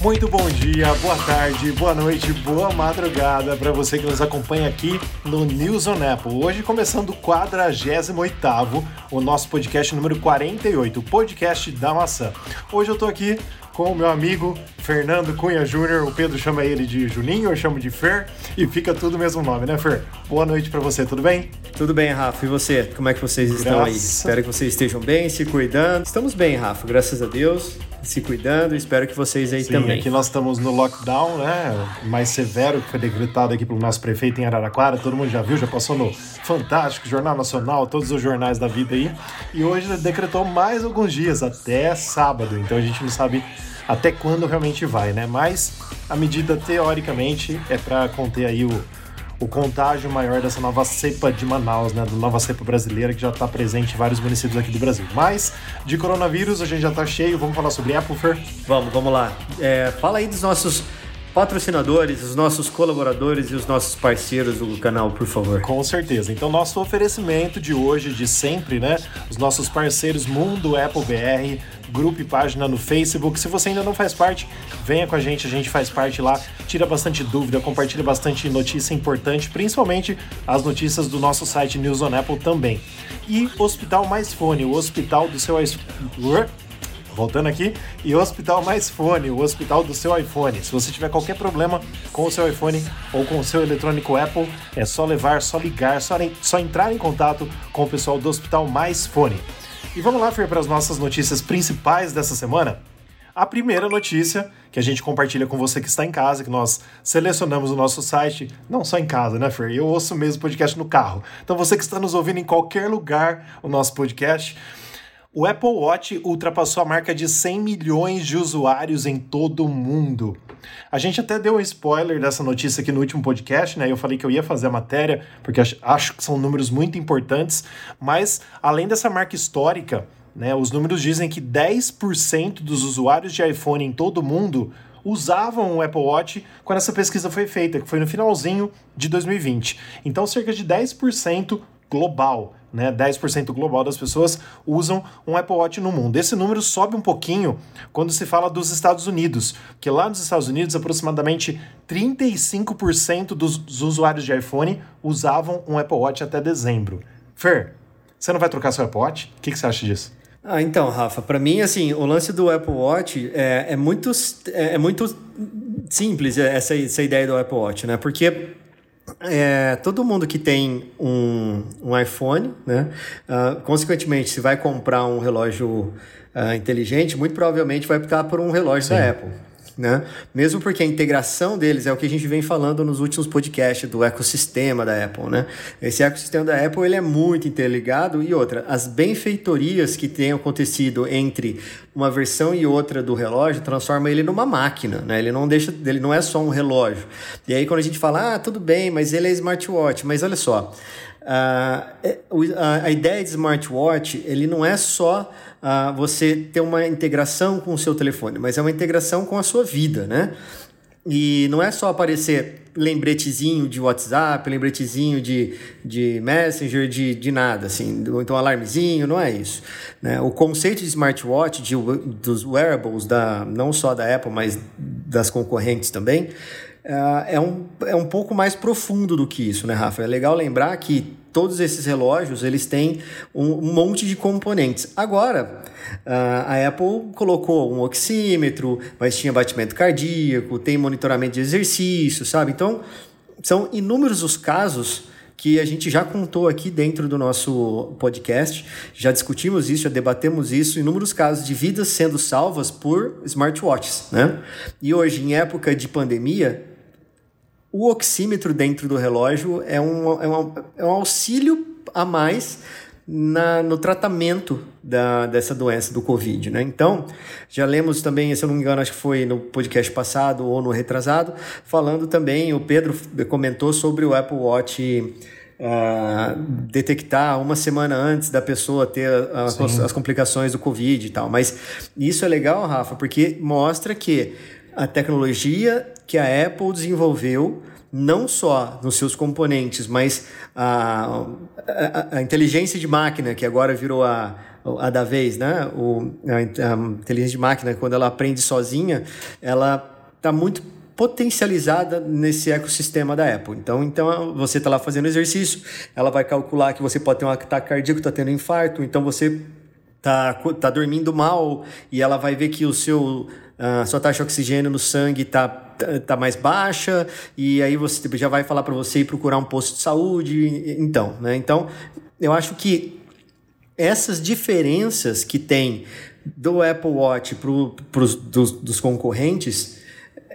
Muito bom dia, boa tarde, boa noite, boa madrugada para você que nos acompanha aqui no News on Apple. Hoje começando o 48º, o nosso podcast número 48, o podcast da maçã. Hoje eu tô aqui com o meu amigo Fernando Cunha Júnior. O Pedro chama ele de Juninho, eu chamo de Fer e fica tudo o mesmo nome, né, Fer? Boa noite para você, tudo bem? Tudo bem, Rafa. E você? Como é que vocês estão aí? Espero que vocês estejam bem, se cuidando. Estamos bem, Rafa, graças a Deus. Se cuidando, espero que vocês aí Sim, também. aqui nós estamos no lockdown, né? Mais severo que foi decretado aqui pelo nosso prefeito em Araraquara. Todo mundo já viu, já passou no Fantástico, Jornal Nacional, todos os jornais da vida aí. E hoje decretou mais alguns dias, até sábado. Então a gente não sabe até quando realmente vai, né? Mas a medida, teoricamente, é para conter aí o, o contágio maior dessa nova cepa de Manaus, né? Da nova cepa brasileira que já está presente em vários municípios aqui do Brasil. Mas de coronavírus a gente já tá cheio. Vamos falar sobre Apple, Fer? Vamos, vamos lá. É, fala aí dos nossos patrocinadores, os nossos colaboradores e os nossos parceiros do canal, por favor. Com certeza. Então, nosso oferecimento de hoje, de sempre, né? Os nossos parceiros Mundo Apple BR, grupo e página no Facebook. Se você ainda não faz parte, venha com a gente, a gente faz parte lá, tira bastante dúvida, compartilha bastante notícia importante, principalmente as notícias do nosso site News on Apple também. E Hospital Mais Fone, o hospital do seu. Voltando aqui, e Hospital Mais Fone, o hospital do seu iPhone. Se você tiver qualquer problema com o seu iPhone ou com o seu eletrônico Apple, é só levar, só ligar, só, só entrar em contato com o pessoal do Hospital Mais Fone. E vamos lá, Fer, para as nossas notícias principais dessa semana? A primeira notícia que a gente compartilha com você que está em casa, que nós selecionamos no nosso site, não só em casa, né, Fer? Eu ouço mesmo podcast no carro. Então você que está nos ouvindo em qualquer lugar, o nosso podcast, o Apple Watch ultrapassou a marca de 100 milhões de usuários em todo o mundo. A gente até deu um spoiler dessa notícia aqui no último podcast, né? Eu falei que eu ia fazer a matéria, porque ach- acho que são números muito importantes, mas além dessa marca histórica, né, os números dizem que 10% dos usuários de iPhone em todo o mundo usavam o Apple Watch quando essa pesquisa foi feita, que foi no finalzinho de 2020. Então, cerca de 10% global, né? 10% global das pessoas usam um Apple Watch no mundo. Esse número sobe um pouquinho quando se fala dos Estados Unidos, que lá nos Estados Unidos aproximadamente 35% dos, usuários de iPhone usavam um Apple Watch até dezembro. Fer, você não vai trocar seu Apple Watch? O que, que você acha disso? Ah, então, Rafa, para mim, assim, o lance do Apple Watch é, é muito, é, é muito simples essa, essa ideia do Apple Watch, né? Porque é, todo mundo que tem um, um iPhone, né? ah, consequentemente, se vai comprar um relógio ah, inteligente, muito provavelmente vai optar por um relógio da Apple. Né? Mesmo porque a integração deles é o que a gente vem falando nos últimos podcasts do ecossistema da Apple, né? Esse ecossistema da Apple ele é muito interligado e outra, as benfeitorias que têm acontecido entre uma versão e outra do relógio transforma ele numa máquina, né? Ele não deixa, ele não é só um relógio. E aí quando a gente fala, ah, tudo bem, mas ele é smartwatch, mas olha só, ah, é, a, a ideia de smartwatch ele não é só você ter uma integração com o seu telefone, mas é uma integração com a sua vida, né? E não é só aparecer lembretezinho de WhatsApp, lembretezinho de, de Messenger, de, de nada, assim, ou então alarmezinho, não é isso. Né? O conceito de smartwatch, de, dos wearables, da, não só da Apple, mas das concorrentes também, ah, é, um, é um pouco mais profundo do que isso, né, Rafa? É legal lembrar que todos esses relógios eles têm um, monte de componentes. Agora, ah, a Apple colocou um oxímetro, mas tinha batimento cardíaco, tem monitoramento de exercício, sabe? Então, são inúmeros os casos que a gente já contou aqui dentro do nosso podcast, já discutimos isso, já debatemos isso, inúmeros casos de vidas sendo salvas por smartwatches, né? E hoje, em época de pandemia, o oxímetro dentro do relógio é um, é um, é um auxílio a mais na, no tratamento da, dessa doença do Covid, né? Então, já lemos também, se eu não me engano, acho que foi no podcast passado ou no retrasado, falando também, o Pedro comentou sobre o Apple Watch uh, detectar uma semana antes da pessoa ter as, as complicações do Covid e tal. Mas isso é legal, Rafa, porque mostra que a tecnologia que a Apple desenvolveu não só nos seus componentes, mas a, a, a inteligência de máquina, que agora virou a, a da vez, né? O, a, a inteligência de máquina, quando ela aprende sozinha, ela está muito potencializada nesse ecossistema da Apple. Então, então você está lá fazendo exercício, ela vai calcular que você pode ter um ataque cardíaco, está tendo infarto, então você tá, tá dormindo mal e ela vai ver que o seu a sua taxa de oxigênio no sangue está tá mais baixa e aí você já vai falar para você ir procurar um posto de saúde. Então, né? Então, eu acho que essas diferenças que tem do Apple Watch para os dos, dos concorrentes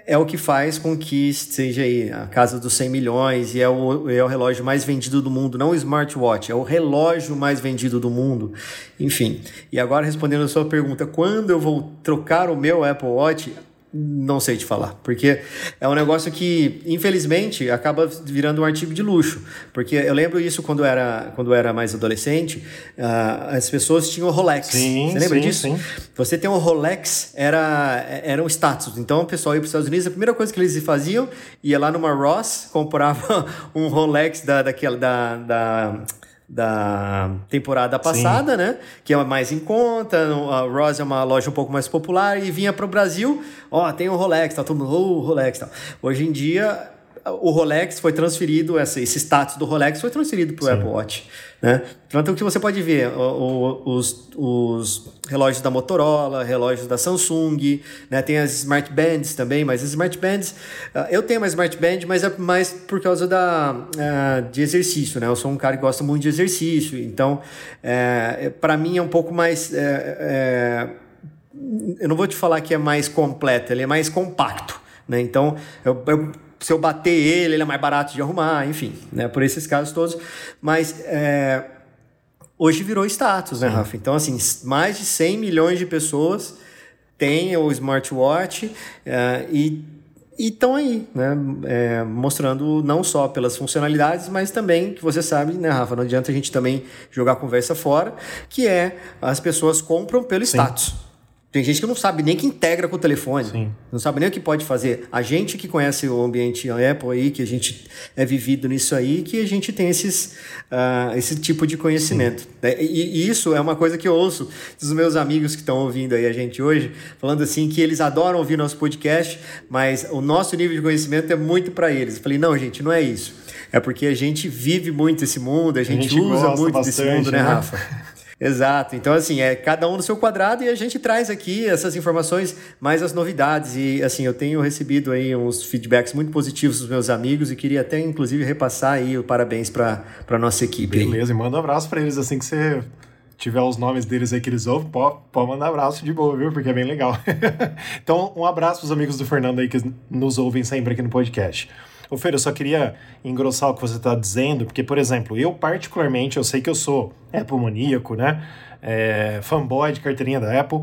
é o que faz com que seja aí a casa dos 100 milhões e é o, é o relógio mais vendido do mundo, não o smartwatch, é o relógio mais vendido do mundo. Enfim, e agora respondendo a sua pergunta, quando eu vou trocar o meu Apple Watch? Não sei te falar, porque é um negócio que, infelizmente, acaba virando um artigo de luxo. Porque eu lembro isso quando era, quando era mais adolescente, uh, as pessoas tinham Rolex. Sim, Você lembra sim, disso? Sim. Você ter um Rolex era, era um status. Então o pessoal ia para os Estados Unidos, a primeira coisa que eles faziam, ia lá numa Ross, comprava um Rolex da, daquela, da, da da temporada passada, Sim. né? Que é mais em conta, a Ross é uma loja um pouco mais popular e vinha para o Brasil, ó, tem o Rolex, tá todo mundo, oh, Rolex, tal. Hoje em dia o Rolex foi transferido, esse status do Rolex foi transferido para o Apple Watch. Né? Tanto que você pode ver o, o, os, os relógios da Motorola, relógios da Samsung, né? tem as Smart Bands também, mas as Smart Bands, uh, eu tenho uma Smart Band, mas é mais por causa da, uh, de exercício. Né? Eu sou um cara que gosta muito de exercício, então é, para mim é um pouco mais. É, é, eu não vou te falar que é mais completo, ele é mais compacto. Né? Então, eu, eu se eu bater ele, ele é mais barato de arrumar, enfim, né? Por esses casos todos. Mas é, hoje virou status, né, Rafa? Então, assim, mais de 100 milhões de pessoas têm o smartwatch é, e estão aí, né? É, mostrando não só pelas funcionalidades, mas também, que você sabe, né, Rafa? Não adianta a gente também jogar a conversa fora, que é as pessoas compram pelo Sim. status. Tem gente que não sabe nem que integra com o telefone. Sim. Não sabe nem o que pode fazer. A gente que conhece o ambiente Apple aí, que a gente é vivido nisso aí, que a gente tem esses, uh, esse tipo de conhecimento. É, e, e, isso é uma coisa que eu ouço dos meus amigos que estão ouvindo aí a gente hoje, falando assim que eles adoram ouvir nosso podcast, mas o nosso nível de conhecimento é muito para eles. Eu falei, não, gente, não é isso. É porque a gente vive muito esse mundo, a gente, a gente usa muito bastante, desse mundo, né, né? Rafa? Exato. Então, assim, é cada um no seu quadrado e a gente traz aqui essas informações, mais as novidades. E, assim, eu tenho recebido aí uns feedbacks muito positivos dos meus amigos e queria até, inclusive, repassar aí o parabéns para a nossa equipe. Beleza, e manda um abraço para eles assim que você tiver os nomes deles aí que eles ouvem, pode, pode mandar abraço de boa, viu? Porque é bem legal. então, um abraço para os amigos do Fernando aí que nos ouvem sempre aqui no podcast. Ô Fer, eu só queria engrossar o que você está dizendo, porque, por exemplo, eu particularmente, eu sei que eu sou Apple maníaco, né? É, fanboy de carteirinha da Apple.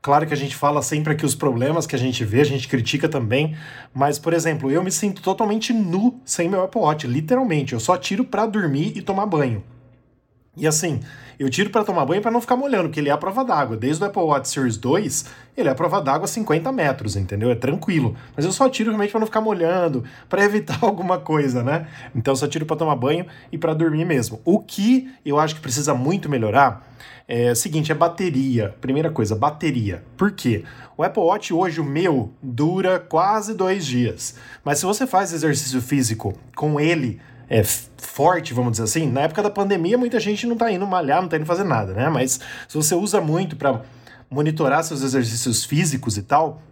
Claro que a gente fala sempre aqui os problemas que a gente vê, a gente critica também, mas, por exemplo, eu me sinto totalmente nu sem meu Apple Watch, literalmente. Eu só tiro para dormir e tomar banho. E assim, eu tiro para tomar banho para não ficar molhando, porque ele é a prova d'água. Desde o Apple Watch Series 2, ele é a prova d'água a 50 metros, entendeu? É tranquilo. Mas eu só tiro realmente para não ficar molhando, para evitar alguma coisa, né? Então só tiro para tomar banho e para dormir mesmo. O que eu acho que precisa muito melhorar é o seguinte, é bateria. Primeira coisa, bateria. Por quê? O Apple Watch hoje, o meu, dura quase dois dias. Mas se você faz exercício físico com ele é, forte, vamos dizer assim, na época da pandemia muita gente não está indo malhar, não está indo fazer nada, né? Mas se você usa muito para monitorar seus exercícios físicos e tal,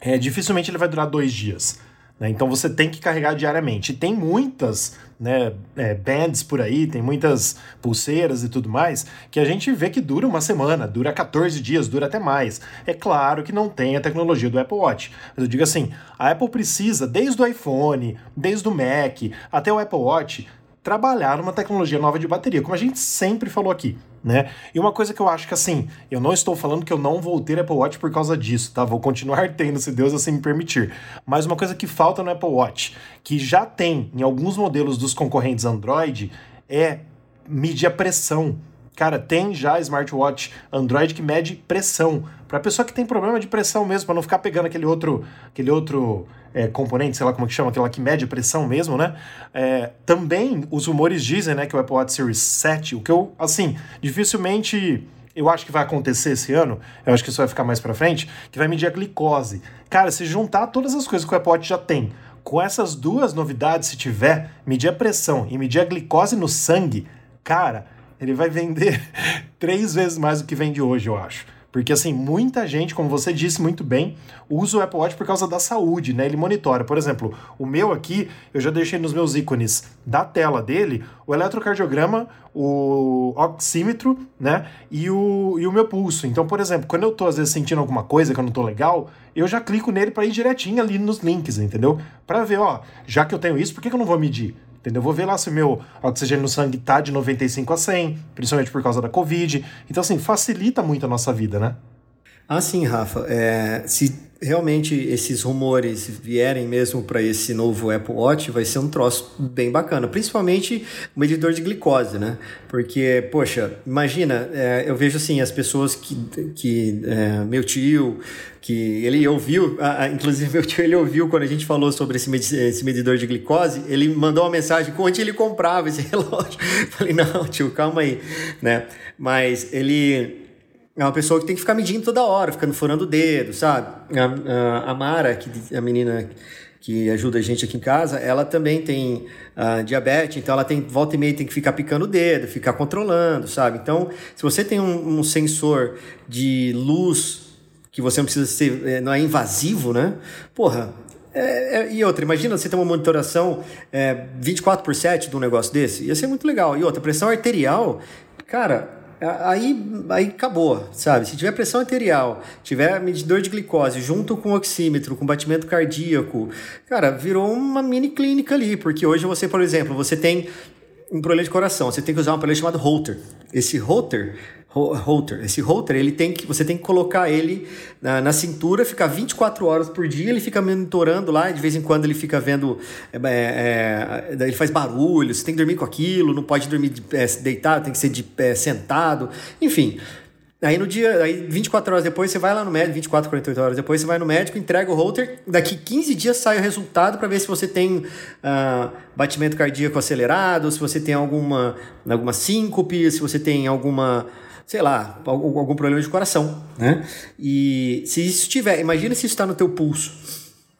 é, dificilmente ele vai durar dois dias. Né? Então você tem que carregar diariamente. E tem muitas né, é, bands por aí, tem muitas pulseiras e tudo mais, que a gente vê que dura uma semana, dura 14 dias, dura até mais. É claro que não tem a tecnologia do Apple Watch. Mas eu digo assim, a Apple precisa, desde o iPhone, desde o Mac, até o Apple Watch, trabalhar numa tecnologia nova de bateria, como a gente sempre falou aqui, né? E uma coisa que eu acho que assim, eu não estou falando que eu não vou ter Apple Watch por causa disso, tá? Vou continuar tendo, se Deus assim me permitir. Mas uma coisa que falta no Apple Watch, que já tem em alguns modelos dos concorrentes Android, é medir a pressão. Cara, tem já smartwatch Android que mede pressão. Para pessoa que tem problema de pressão mesmo, para não ficar pegando aquele outro, aquele outro é, componente, sei lá como que chama, aquela que mede a pressão mesmo, né? É, também os rumores dizem, né, que o Apple Watch Series 7, o que eu, assim, dificilmente eu acho que vai acontecer esse ano, eu acho que isso vai ficar mais para frente, que vai medir a glicose. Cara, se juntar todas as coisas que o Apple Watch já tem, com essas duas novidades, se tiver, medir a pressão e medir a glicose no sangue, cara, ele vai vender três vezes mais do que vende hoje, eu acho. Porque, assim, muita gente, como você disse muito bem, usa o Apple Watch por causa da saúde, né? Ele monitora. Por exemplo, o meu aqui, eu já deixei nos meus ícones da tela dele o eletrocardiograma, o oxímetro, né? E o, e o meu pulso. Então, por exemplo, quando eu tô, às vezes, sentindo alguma coisa que eu não tô legal, eu já clico nele para ir direitinho ali nos links, entendeu? Para ver, ó, já que eu tenho isso, por que, que eu não vou medir? Entendeu? Vou ver lá se o meu oxigênio no sangue tá de 95 a 100, principalmente por causa da Covid. Então, assim, facilita muito a nossa vida, né? Ah, sim, Rafa. É, se realmente esses rumores vierem mesmo para esse novo Apple Watch, vai ser um troço bem bacana. Principalmente o medidor de glicose, né? Porque, poxa, imagina, é, eu vejo assim, as pessoas que. que é, meu tio, que ele ouviu, inclusive meu tio ele ouviu quando a gente falou sobre esse, esse medidor de glicose, ele mandou uma mensagem com onde ele comprava esse relógio. Falei, não, tio, calma aí, né? Mas ele é uma pessoa que tem que ficar medindo toda hora, ficando furando o dedo, sabe? A, a, a Mara, que, a menina que ajuda a gente aqui em casa, ela também tem uh, diabetes, então ela tem volta e meia tem que ficar picando o dedo, ficar controlando, sabe? Então, se você tem um, um sensor de luz que você não precisa ser, é, não é invasivo, né? Porra, é, é, e outra, imagina você ter uma monitoração é, 24 por 7 de um negócio desse, ia ser muito legal. E outra, pressão arterial, cara, aí, aí acabou, sabe? Se tiver pressão arterial, tiver medidor de glicose junto com oxímetro, com batimento cardíaco, cara, virou uma mini clínica ali, porque hoje você, por exemplo, você tem um problema de coração, você tem que usar um aparelho chamado Holter. Esse Holter Holter. Esse holter, ele tem que, você tem que colocar ele na, na, cintura, ficar 24 horas por dia, ele fica monitorando lá, de vez em quando ele fica vendo, é, é, é ele faz barulho, você tem que dormir com aquilo, não pode dormir de, é, deitado, tem que ser de pé sentado, enfim. Aí no dia, aí 24 horas depois você vai lá no médico, 24, 48 horas depois você vai no médico, entrega o holter, daqui 15 dias sai o resultado para ver se você tem uh, batimento cardíaco acelerado, se você tem alguma, alguma síncope, se você tem alguma sei lá, algum, problema de coração, né? E se isso tiver, imagina se isso está no teu pulso,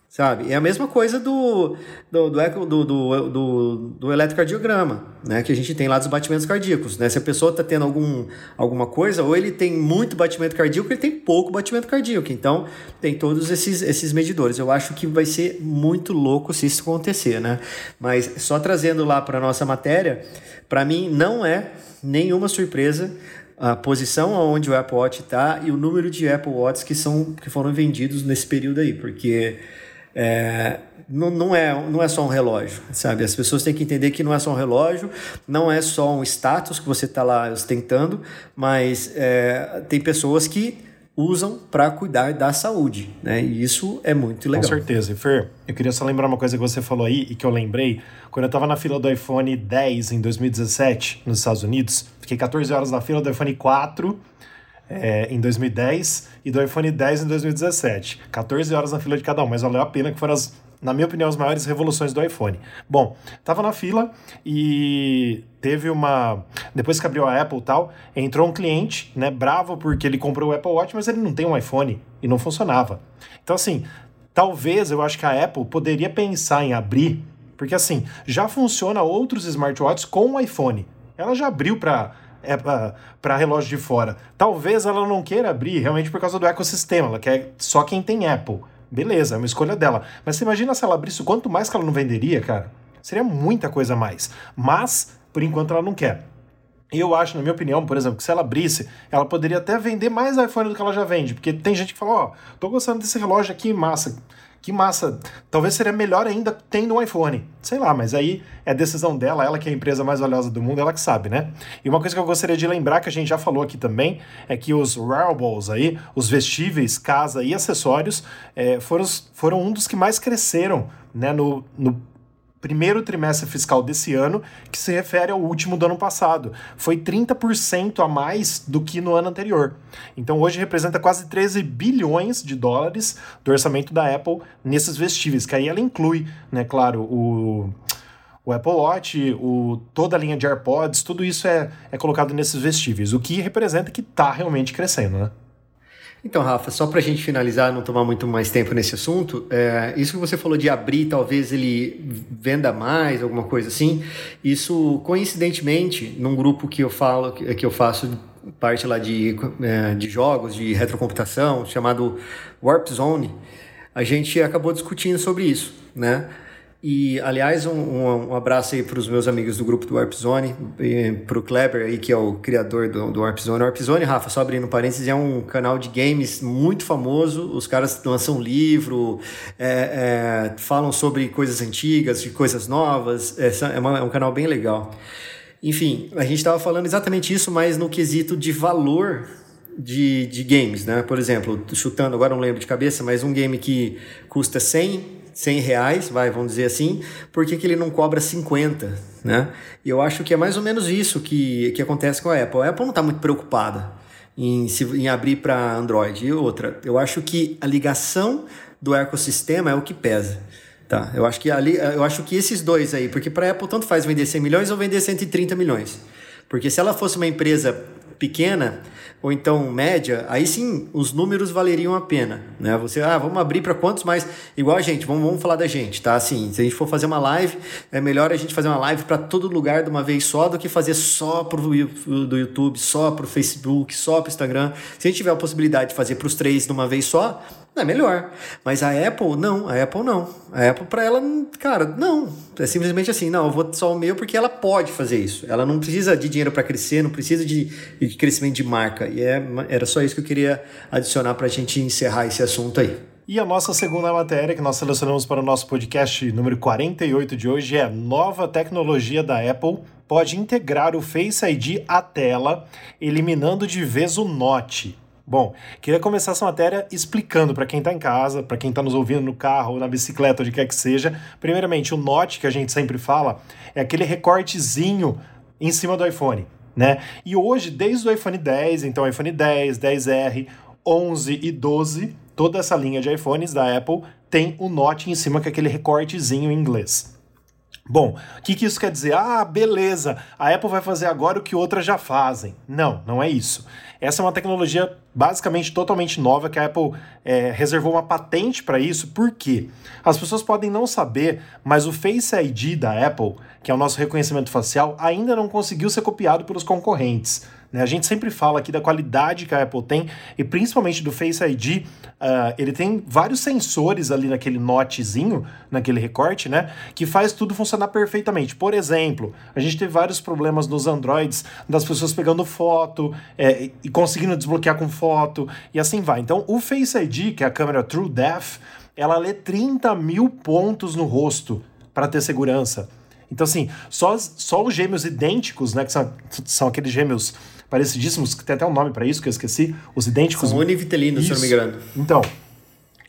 sabe? É a mesma coisa do, do, do, do, do, do, do eletrocardiograma, né? Que a gente tem lá dos batimentos cardíacos, né? Se a pessoa está tendo algum, alguma coisa, ou ele tem muito batimento cardíaco, ou ele tem pouco batimento cardíaco. Então, tem todos esses, esses medidores. Eu acho que vai ser muito louco se isso acontecer, né? Mas só trazendo lá para nossa matéria, para mim não é nenhuma surpresa a posição onde o Apple Watch está e o número de Apple Watches que, são, que foram vendidos nesse período aí, porque é, não, não, é, não é só um relógio, sabe? As pessoas têm que entender que não é só um relógio, não é só um status que você está lá ostentando, mas é, tem pessoas que usam para cuidar da saúde, né? E isso é muito legal. Com certeza. E Fer, eu queria só lembrar uma coisa que você falou aí e que eu lembrei. Quando eu estava na fila do iPhone 10 em 2017, nos Estados Unidos, fiquei 14 horas na fila do iPhone 4 é, em 2010 e do iPhone 10 em 2017. 14 horas na fila de cada um, mas valeu a pena que foram as na minha opinião, as maiores revoluções do iPhone. Bom, tava na fila e teve uma. Depois que abriu a Apple e tal, entrou um cliente, né, bravo porque ele comprou o Apple Watch, mas ele não tem um iPhone e não funcionava. Então, assim, talvez eu acho que a Apple poderia pensar em abrir, porque assim, já funciona outros smartwatches com o iPhone. Ela já abriu para é, para relógio de fora. Talvez ela não queira abrir realmente por causa do ecossistema, ela quer só quem tem Apple. Beleza, é uma escolha dela. Mas você imagina se ela abrisse quanto mais que ela não venderia, cara? Seria muita coisa a mais. Mas, por enquanto, ela não quer. Eu acho, na minha opinião, por exemplo, que se ela abrisse, ela poderia até vender mais iPhone do que ela já vende. Porque tem gente que fala, ó, oh, tô gostando desse relógio aqui, massa que massa. Talvez seria melhor ainda tendo um iPhone. Sei lá, mas aí é decisão dela, ela que é a empresa mais valiosa do mundo, ela que sabe, né? E uma coisa que eu gostaria de lembrar, que a gente já falou aqui também, é que os wearables aí, os vestíveis, casa e acessórios, é, foram, foram um dos que mais cresceram né, no, no primeiro trimestre fiscal desse ano, que se refere ao último do ano passado. Foi 30% a mais do que no ano anterior. Então hoje representa quase 13 bilhões de dólares do orçamento da Apple nesses vestíveis, que aí ela inclui, né, claro, o o Apple Watch, o, toda a linha de AirPods, tudo isso é, é colocado nesses vestíveis, o que representa que está realmente crescendo, né? Então, Rafa, só para a gente finalizar, não tomar muito mais tempo nesse assunto, é, isso que você falou de abrir, talvez ele venda mais, alguma coisa assim, isso coincidentemente, num grupo que eu falo, que eu faço parte lá de, é, de jogos, de retrocomputação, chamado Warp Zone, a gente acabou discutindo sobre isso, né? E, aliás, um, um, abraço aí para os meus amigos do grupo do Warp Zone, para o Kleber aí, que é o criador do, do Warp Zone. O Warp Zone, Rafa, só abrindo parênteses, é um canal de games muito famoso. Os caras lançam livro, é, é, falam sobre coisas antigas, de coisas novas. É, é, uma, é um canal bem legal. Enfim, a gente estava falando exatamente isso, mas no quesito de valor de, de games, né? Por exemplo, chutando, agora não lembro de cabeça, mas um game que custa 100 100 reais, vai, vamos dizer assim, por que, que ele não cobra 50, né? E eu acho que é mais ou menos isso que, que acontece com a Apple. A Apple não está muito preocupada em, se, em abrir para Android. E outra, eu acho que a ligação do ecossistema é o que pesa. Tá, eu acho que ali, eu acho que esses dois aí, porque para a Apple tanto faz vender 100 milhões ou vender 130 milhões. Porque se ela fosse uma empresa pequena, ou então média, aí sim os números valeriam a pena, né? Você, ah, vamos abrir para quantos mais? Igual a gente, vamos, vamos falar da gente, tá? Assim, se a gente for fazer uma live, é melhor a gente fazer uma live para todo lugar de uma vez só do que fazer só pro do YouTube, só pro Facebook, só pro Instagram. Se a gente tiver a possibilidade de fazer para os três de uma vez só, é melhor. Mas a Apple, não. A Apple, não. A Apple, para ela, cara, não. É simplesmente assim, não, eu vou só o meu porque ela pode fazer isso. Ela não precisa de dinheiro para crescer, não precisa de, de, crescimento de marca. E é, era só isso que eu queria adicionar para a gente encerrar esse assunto aí. E a nossa segunda matéria que nós selecionamos para o nosso podcast número 48 de hoje é Nova tecnologia da Apple pode integrar o Face ID à tela, eliminando de vez o Note. Bom, queria começar essa matéria explicando para quem está em casa, para quem está nos ouvindo no carro ou na bicicleta, onde quer que seja. Primeiramente, o Note que a gente sempre fala é aquele recortezinho em cima do iPhone, né? E hoje, desde o iPhone 10, então iPhone 10, 10R, 11 e 12, toda essa linha de iPhones da Apple tem o Note em cima com aquele recortezinho em inglês. Bom, o que, que, isso quer dizer? Ah, beleza, a Apple vai fazer agora o que outras já fazem. Não, não é isso. Essa é uma tecnologia basicamente totalmente nova que a Apple é, reservou uma patente para isso. Por quê? As pessoas podem não saber, mas o Face ID da Apple, que é o nosso reconhecimento facial, ainda não conseguiu ser copiado pelos concorrentes. Né? A gente sempre fala aqui da qualidade que a Apple tem e principalmente do Face ID. Uh, ele tem vários sensores ali naquele notezinho, naquele recorte, né? Que faz tudo funcionar perfeitamente. Por exemplo, a gente teve vários problemas nos Androids das pessoas pegando foto é, e conseguindo desbloquear com foto e assim vai. Então, o Face ID, que é a câmera True Depth, ela lê 30 mil pontos no rosto para ter segurança. Então, assim, só, só os gêmeos idênticos, né? Que são, são aqueles gêmeos parecidíssimos, que tem até um nome para isso que eu esqueci, os idênticos. São univitelinos, se não me engano. Então,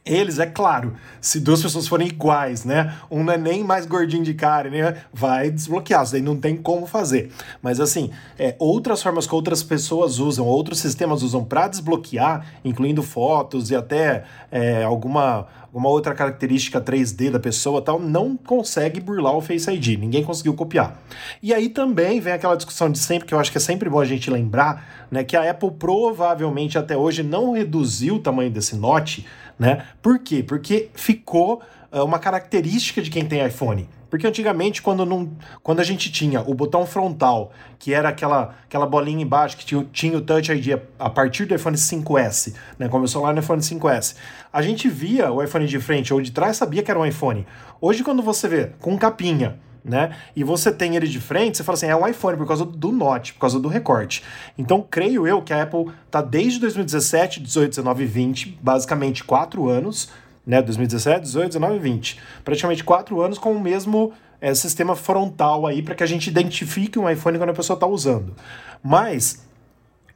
eles, é claro, se duas pessoas forem iguais, né? Um não é nem mais gordinho de cara, né? Vai desbloquear, isso daí não tem como fazer. Mas assim, é, outras formas que outras pessoas usam, outros sistemas usam para desbloquear, incluindo fotos e até é, alguma uma outra característica 3D da pessoa tal, não consegue burlar o Face ID, ninguém conseguiu copiar. E aí também vem aquela discussão de sempre, que eu acho que é sempre bom a gente lembrar, né, que a Apple provavelmente até hoje não reduziu o tamanho desse Note, né? Por quê? Porque ficou uh, uma característica de quem tem iPhone. Porque antigamente, quando, não, quando a gente tinha o botão frontal, que era aquela, aquela bolinha embaixo que tinha, tinha o Touch ID a partir do iPhone 5S, né? Começou lá no iPhone 5S. A gente via o iPhone de frente ou de trás, sabia que era um iPhone. Hoje, quando você vê com capinha, né? E você tem ele de frente, você fala assim, é um iPhone por causa do Note, por causa do recorte. Então, creio eu que a Apple tá desde 2017, 18, 19 e 20, basicamente quatro anos, né? 2017, 18, 19 e 20. Praticamente quatro anos com o mesmo é, sistema frontal aí para que a gente identifique um iPhone quando a pessoa está usando. Mas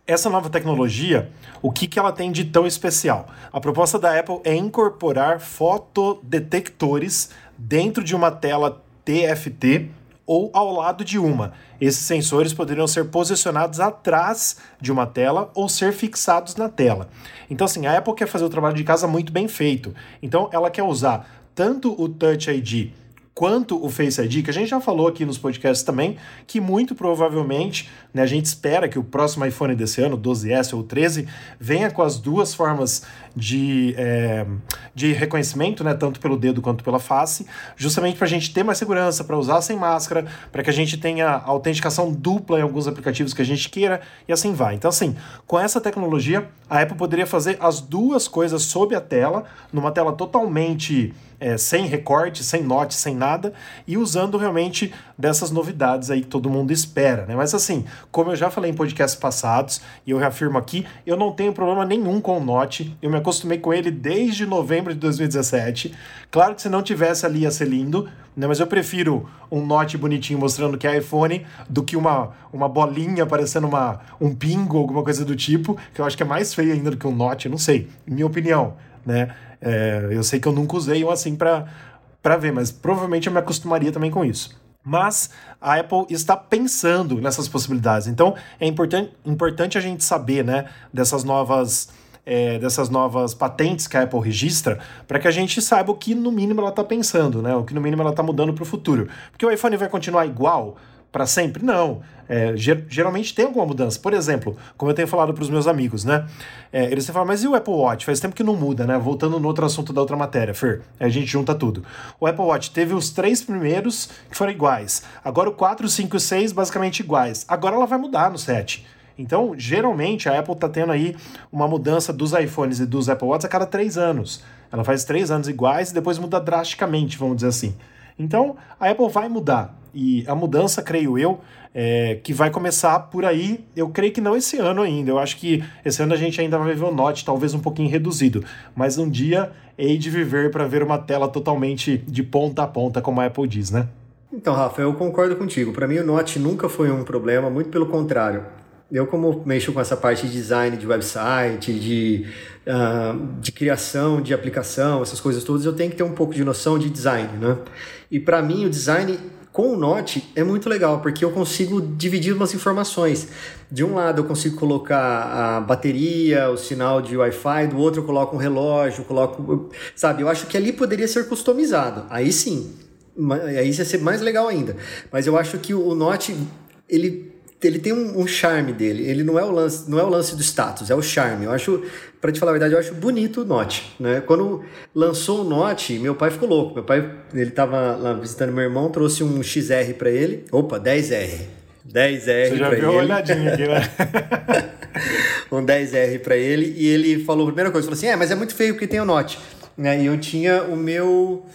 essa nova tecnologia, o que, que ela tem de tão especial? A proposta da Apple é incorporar fotodetectores dentro de uma tela TFT ou ao lado de uma. Esses sensores poderiam ser posicionados atrás de uma tela ou ser fixados na tela. Então, assim, a Apple quer fazer o trabalho de casa muito bem feito. Então, ela quer usar tanto o Touch ID quanto o Face ID, que a gente já falou aqui nos podcasts também, que muito provavelmente, né, a gente espera que o próximo iPhone desse ano, 12S ou 13, venha com as duas formas de, é, de reconhecimento, né, tanto pelo dedo quanto pela face, justamente para a gente ter mais segurança, para usar sem máscara, para que a gente tenha autenticação dupla em alguns aplicativos que a gente queira e assim vai. Então, assim, com essa tecnologia, a Apple poderia fazer as duas coisas sob a tela, numa tela totalmente é, sem recorte, sem note, sem nada, e usando realmente dessas novidades aí que todo mundo espera, né? Mas assim, como eu já falei em podcasts passados, e eu reafirmo aqui, eu não tenho problema nenhum com o Note, eu me acostumei com ele desde novembro de 2017. Claro que se não tivesse ali ia ser lindo, né? Mas eu prefiro um Note bonitinho mostrando que é iPhone do que uma, uma bolinha parecendo uma, um pingo, alguma coisa do tipo, que eu acho que é mais feio ainda do que um Note, não sei, minha opinião, né? É, eu sei que eu nunca usei um assim para ver, mas provavelmente eu me acostumaria também com isso. Mas a Apple está pensando nessas possibilidades. Então é importante, importante a gente saber né, dessas novas. É, dessas novas patentes que a Apple registra, para que a gente saiba o que no mínimo ela está pensando, né? O que no mínimo ela está mudando para o futuro. Porque o iPhone vai continuar igual para sempre? Não. É, geralmente tem alguma mudança. Por exemplo, como eu tenho falado para os meus amigos, né? É, eles têm falado, mas e o Apple Watch? Faz tempo que não muda, né? Voltando no outro assunto da outra matéria, Fer. A gente junta tudo. O Apple Watch teve os três primeiros que foram iguais. Agora o 4, 5 e 6 basicamente iguais. Agora ela vai mudar no 7. Então, geralmente, a Apple está tendo aí uma mudança dos iPhones e dos Apple Watch a cada três anos. Ela faz três anos iguais e depois muda drasticamente, vamos dizer assim. Então, a Apple vai mudar. E a mudança, creio eu, é, que vai começar por aí, eu creio que não esse ano ainda. Eu acho que esse ano a gente ainda vai ver o Note, talvez um pouquinho reduzido. Mas um dia hei de viver para ver uma tela totalmente de ponta a ponta, como a Apple diz, né? Então, Rafa, eu concordo contigo. Para mim, o Note nunca foi um problema, muito pelo contrário. Eu, como mexo com essa parte de design de website, de, uh, de criação de aplicação, essas coisas todas, eu tenho que ter um pouco de noção de design, né? E para mim, o design com o Note é muito legal, porque eu consigo dividir umas informações. De um lado eu consigo colocar a bateria, o sinal de Wi-Fi, do outro eu coloco um relógio, coloco. Sabe, eu acho que ali poderia ser customizado. Aí sim. Aí ia ser mais legal ainda. Mas eu acho que o Note, ele ele tem um, um, charme dele. Ele não é o lance, não é o lance do status, é o charme. Eu acho, para te falar a verdade, eu acho bonito o Note, né? Quando lançou o Note, meu pai ficou louco. Meu pai, ele tava lá visitando meu irmão, trouxe um XR para ele. Opa, 10R. 10R Você já viu uma olhadinha aqui, né? um 10R para ele e ele falou a primeira coisa, falou assim: "É, mas é muito feio porque tem o Note". Né? E eu tinha o meu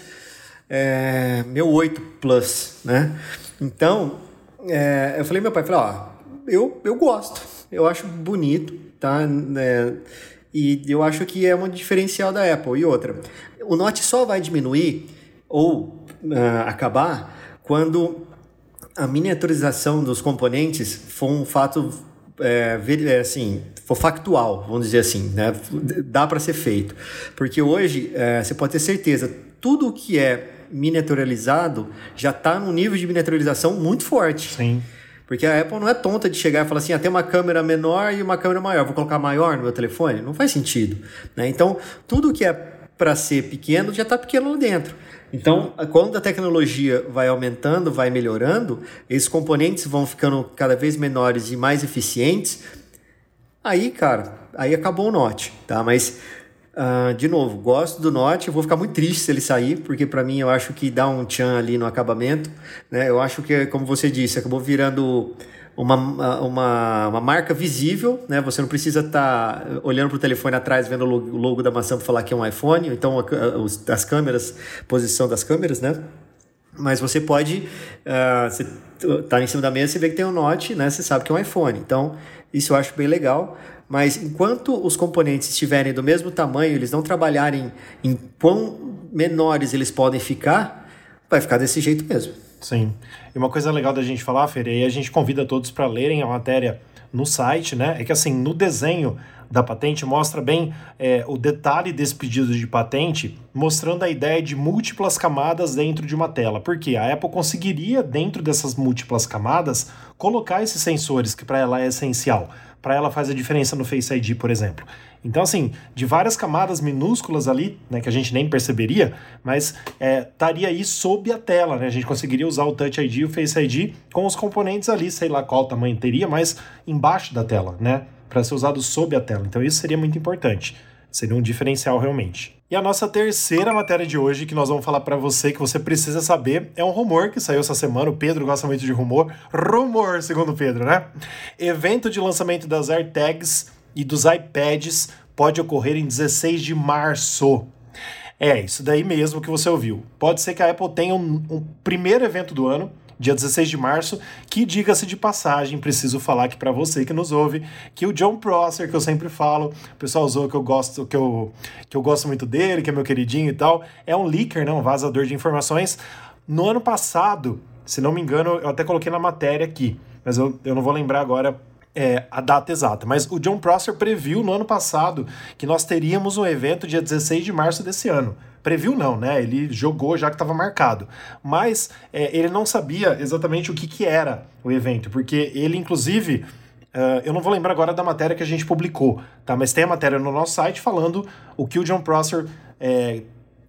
é, meu 8 Plus, né? Então, é, eu falei meu pai, falei, ó, eu, eu gosto, eu acho bonito, tá? É, e eu acho que é um diferencial da Apple. E outra, o Note só vai diminuir ou uh, acabar quando a miniaturização dos componentes for um fato é, é assim, for factual, vamos dizer assim, né? Dá para ser feito. Porque hoje é, você pode ter certeza, tudo que é miniaturalizado já está num nível de miniaturização muito forte. Sim. Porque a Apple não é tonta de chegar e falar assim, ah, tem uma câmera menor e uma câmera maior, vou colocar maior no meu telefone? Não faz sentido. Né? Então, tudo que é para ser pequeno já está pequeno lá dentro. Então, quando a tecnologia vai aumentando, vai melhorando, esses componentes vão ficando cada vez menores e mais eficientes, aí, cara, aí acabou o Note, tá? Mas Uh, de novo, gosto do Note, vou ficar muito triste se ele sair, porque para mim eu acho que dá um tchan ali no acabamento. Né? Eu acho que, como você disse, acabou virando uma, uma, uma marca visível, né? Você não precisa estar tá olhando para o telefone atrás, vendo o logo da maçã para falar que é um iPhone, então as câmeras, posição das câmeras, né? Mas você pode, uh, você tá em cima da mesa, você vê que tem um Note, né? Você sabe que é um iPhone. Então, isso eu acho bem legal. Mas enquanto os componentes estiverem do mesmo tamanho, eles não trabalharem em quão menores eles podem ficar, vai ficar desse jeito mesmo. Sim. E uma coisa legal da gente falar, Fer, e a gente convida todos para lerem a matéria no site, né? É que assim, no desenho da patente mostra bem é, o detalhe desse pedido de patente, mostrando a ideia de múltiplas camadas dentro de uma tela. Porque a Apple conseguiria, dentro dessas múltiplas camadas, colocar esses sensores, que para ela é essencial para ela faz a diferença no Face ID, por exemplo. Então, assim, de várias camadas minúsculas ali, né, que a gente nem perceberia, mas é, estaria aí sob a tela, né? A gente conseguiria usar o Touch ID e o Face ID com os componentes ali, sei lá qual tamanho teria, mas embaixo da tela, né? Para ser usado sob a tela. Então, isso seria muito importante. Seria um diferencial realmente. E a nossa terceira matéria de hoje, que nós vamos falar para você, que você precisa saber, é um rumor que saiu essa semana. O Pedro gosta muito de rumor. Rumor, segundo o Pedro, né? Evento de lançamento das AirTags e dos iPads pode ocorrer em 16 de março. É, isso daí mesmo que você ouviu. Pode ser que a Apple tenha um, um primeiro evento do ano, dia 16 de março, que diga-se de passagem, preciso falar aqui para você que nos ouve, que o John Prosser, que eu sempre falo, o pessoal usou que eu gosto, que eu, que eu gosto muito dele, que é meu queridinho e tal, é um leaker, né, um vazador de informações. No ano passado, se não me engano, eu até coloquei na matéria aqui, mas eu, eu não vou lembrar agora é, a data exata, mas o John Prosser previu no ano passado que nós teríamos um evento dia 16 de março desse ano. Previu não, né? Ele jogou já que estava marcado. Mas é, ele não sabia exatamente o que, que era o evento, porque ele, inclusive, Uh, eu não vou lembrar agora da matéria que a gente publicou, tá? Mas tem a matéria no nosso site falando o que o John Prosser é,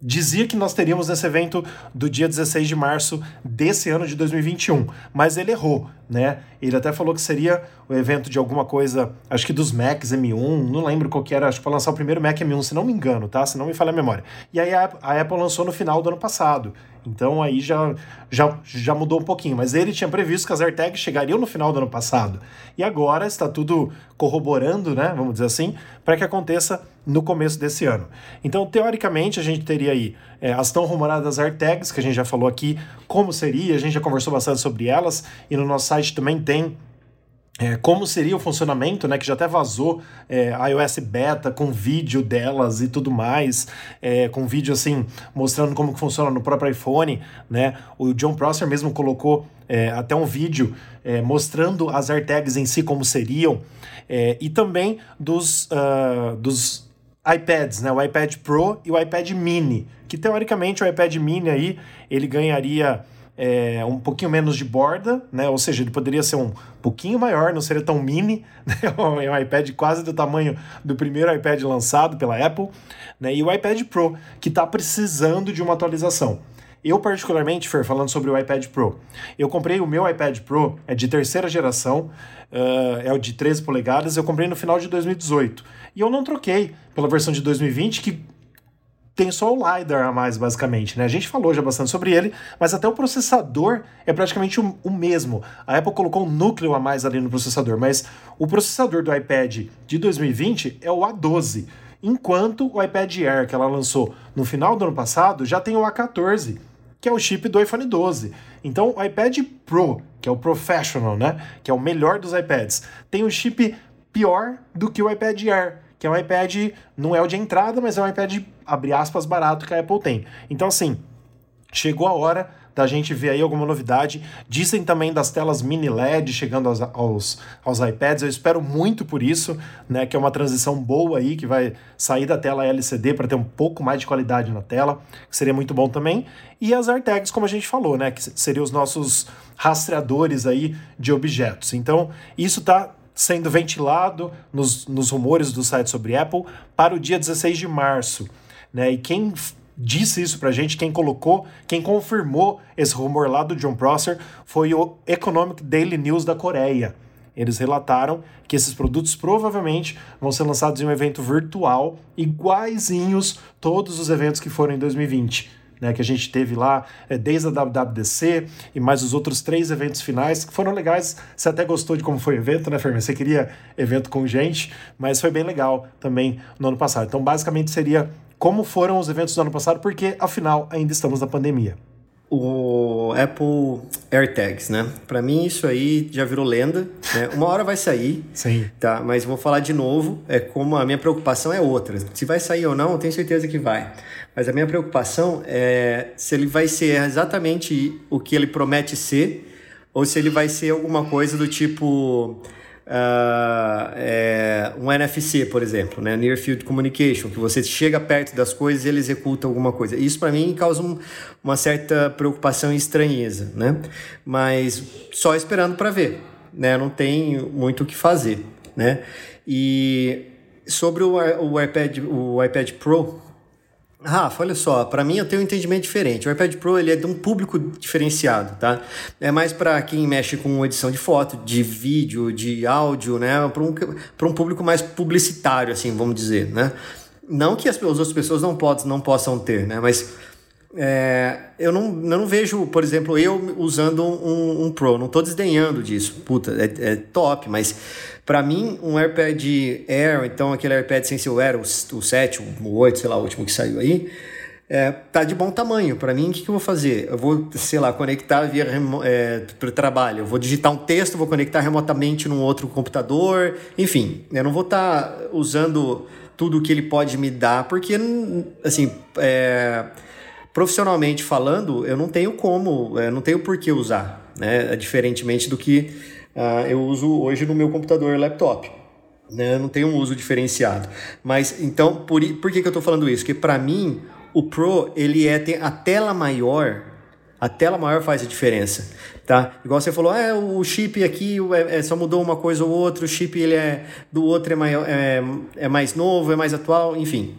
dizia que nós teríamos nesse evento do dia 16 de março desse ano de 2021, mas ele errou, né? Ele até falou que seria o evento de alguma coisa, acho que dos Macs M1, não lembro qual que era, acho que para lançar o primeiro Mac M1, se não me engano, tá? Se não me falha a memória. E aí a, a Apple lançou no final do ano passado. Então aí já, já, já mudou um pouquinho. Mas ele tinha previsto que as AirTags chegariam no final do ano passado. E agora está tudo corroborando, né? Vamos dizer assim, para que aconteça no começo desse ano. Então, teoricamente, a gente teria aí é, as tão rumoradas AirTags, que a gente já falou aqui como seria, a gente já conversou bastante sobre elas, e no nosso site também tem é, como seria o funcionamento, né? Que já até vazou é, iOS beta com vídeo delas e tudo mais, é, com vídeo assim mostrando como que funciona no próprio iPhone, né? O John Prosser mesmo colocou é, até um vídeo é, mostrando as AirTags em si como seriam é, e também dos, uh, dos iPads, né? O iPad Pro e o iPad Mini, que teoricamente o iPad Mini aí ele ganharia é, um pouquinho menos de borda, né? Ou seja, ele poderia ser um pouquinho maior, não seria tão mini, né? É um iPad quase do tamanho do primeiro iPad lançado pela Apple, né? E o iPad Pro, que está precisando de uma atualização. Eu, particularmente, Fer, falando sobre o iPad Pro, eu comprei o meu iPad Pro, é de terceira geração, uh, é o de 13 polegadas, eu comprei no final de 2018. E eu não troquei pela versão de 2020, que tem só o LiDAR a mais, basicamente, né? A gente falou já bastante sobre ele, mas até o processador é praticamente o, o, mesmo. A Apple colocou um núcleo a mais ali no processador, mas o processador do iPad de 2020 é o A12, enquanto o iPad Air que ela lançou no final do ano passado já tem o A14, que é o chip do iPhone 12. Então, o iPad Pro, que é o Professional, né? Que é o melhor dos iPads, tem um chip pior do que o iPad Air que é um iPad, não é o de entrada, mas é um iPad, abre aspas, barato que a Apple tem. Então, assim, chegou a hora da gente ver aí alguma novidade. Dizem também das telas mini LED chegando aos, aos, aos, iPads. Eu espero muito por isso, né? Que é uma transição boa aí, que vai sair da tela LCD para ter um pouco mais de qualidade na tela, que seria muito bom também. E as AirTags, como a gente falou, né? Que seriam os nossos rastreadores aí de objetos. Então, isso tá sendo ventilado nos, nos rumores do site sobre Apple para o dia 16 de março. Né? E quem disse isso pra gente, quem colocou, quem confirmou esse rumor lá do John Prosser foi o Economic Daily News da Coreia. Eles relataram que esses produtos provavelmente vão ser lançados em um evento virtual, iguaizinhos todos os eventos que foram em 2020 né, que a gente teve lá é, desde a WWDC e mais os outros três eventos finais que foram legais. Você até gostou de como foi o evento, né, Fermi? Você queria evento com gente, mas foi bem legal também no ano passado. Então, basicamente, seria como foram os eventos do ano passado, porque afinal ainda estamos na pandemia o Apple AirTags, né? Para mim isso aí já virou lenda, né? Uma hora vai sair, Sim. tá? Mas vou falar de novo, é como a minha preocupação é outra. Se vai sair ou não, eu tenho certeza que vai. Mas a minha preocupação é se ele vai ser exatamente o que ele promete ser ou se ele vai ser alguma coisa do tipo uh, é, um NFC, por exemplo, né? Near Field Communication, que você chega perto das coisas e ele executa alguma coisa. Isso para mim causa um, uma certa preocupação e estranheza, né? Mas só esperando para ver, né? Não tem muito o que fazer. né? E sobre o, o iPad, o iPad Pro, Rafa, olha só, para mim eu tenho um entendimento diferente. O iPad Pro ele é de um público diferenciado, tá? É mais para quem mexe com edição de foto, de vídeo, de áudio, né? Para um, um público mais publicitário, assim, vamos dizer, né? Não que as, as outras pessoas não, possam, não possam ter, né? Mas é, eu, não, eu não vejo, por exemplo, eu usando um, um Pro. Não estou desdenhando disso. Puta, é, é top, mas para mim, um AirPad Air, então aquele AirPad sem seu Air, o, o 7, o 8, sei lá, o último que saiu aí, é, tá de bom tamanho. Para mim, o que, que eu vou fazer? Eu vou, sei lá, conectar via é, para o trabalho. Eu vou digitar um texto, vou conectar remotamente num outro computador. Enfim, eu não vou estar tá usando tudo que ele pode me dar, porque, assim, é, profissionalmente falando, eu não tenho como, eu não tenho por que usar, né? Diferentemente do que uh, eu uso hoje no meu computador laptop. Né? Eu não tenho um uso diferenciado. Mas então, por, por que, que eu estou falando isso? Porque para mim, o Pro, ele é tem a tela maior, a tela maior faz a diferença, tá? Igual você falou, ah, o chip aqui é, é, só mudou uma coisa ou outra, o chip ele é do outro é, maior, é, é mais novo, é mais atual, enfim.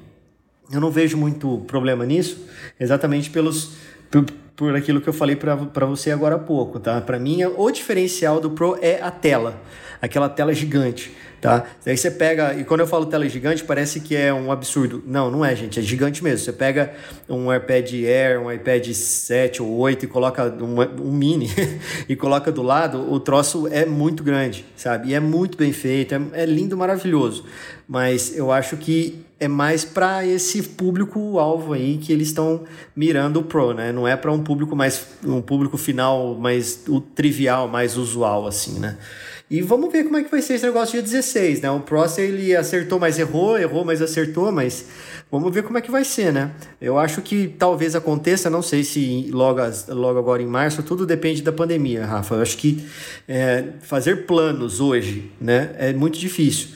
Eu não vejo muito problema nisso, exatamente pelos por aquilo que eu falei para você agora há pouco, tá? Para mim, o diferencial do Pro é a tela, aquela tela gigante, tá? Aí você pega, e quando eu falo tela gigante, parece que é um absurdo. Não, não é, gente, é gigante mesmo. Você pega um iPad Air, um iPad 7 ou 8 e coloca um, um mini e coloca do lado, o troço é muito grande, sabe? E é muito bem feito, é, é lindo, maravilhoso. Mas eu acho que é mais para esse público alvo aí que eles estão mirando o Pro, né? Não é para um público mais um público final mais o trivial, mais usual assim, né? E vamos ver como é que vai ser esse negócio dia 16, né? O Pro ele acertou, mas errou, errou, mas acertou, mas vamos ver como é que vai ser, né? Eu acho que talvez aconteça, não sei se logo, logo agora em março, tudo depende da pandemia, Rafa. Eu acho que é, fazer planos hoje, né, é muito difícil.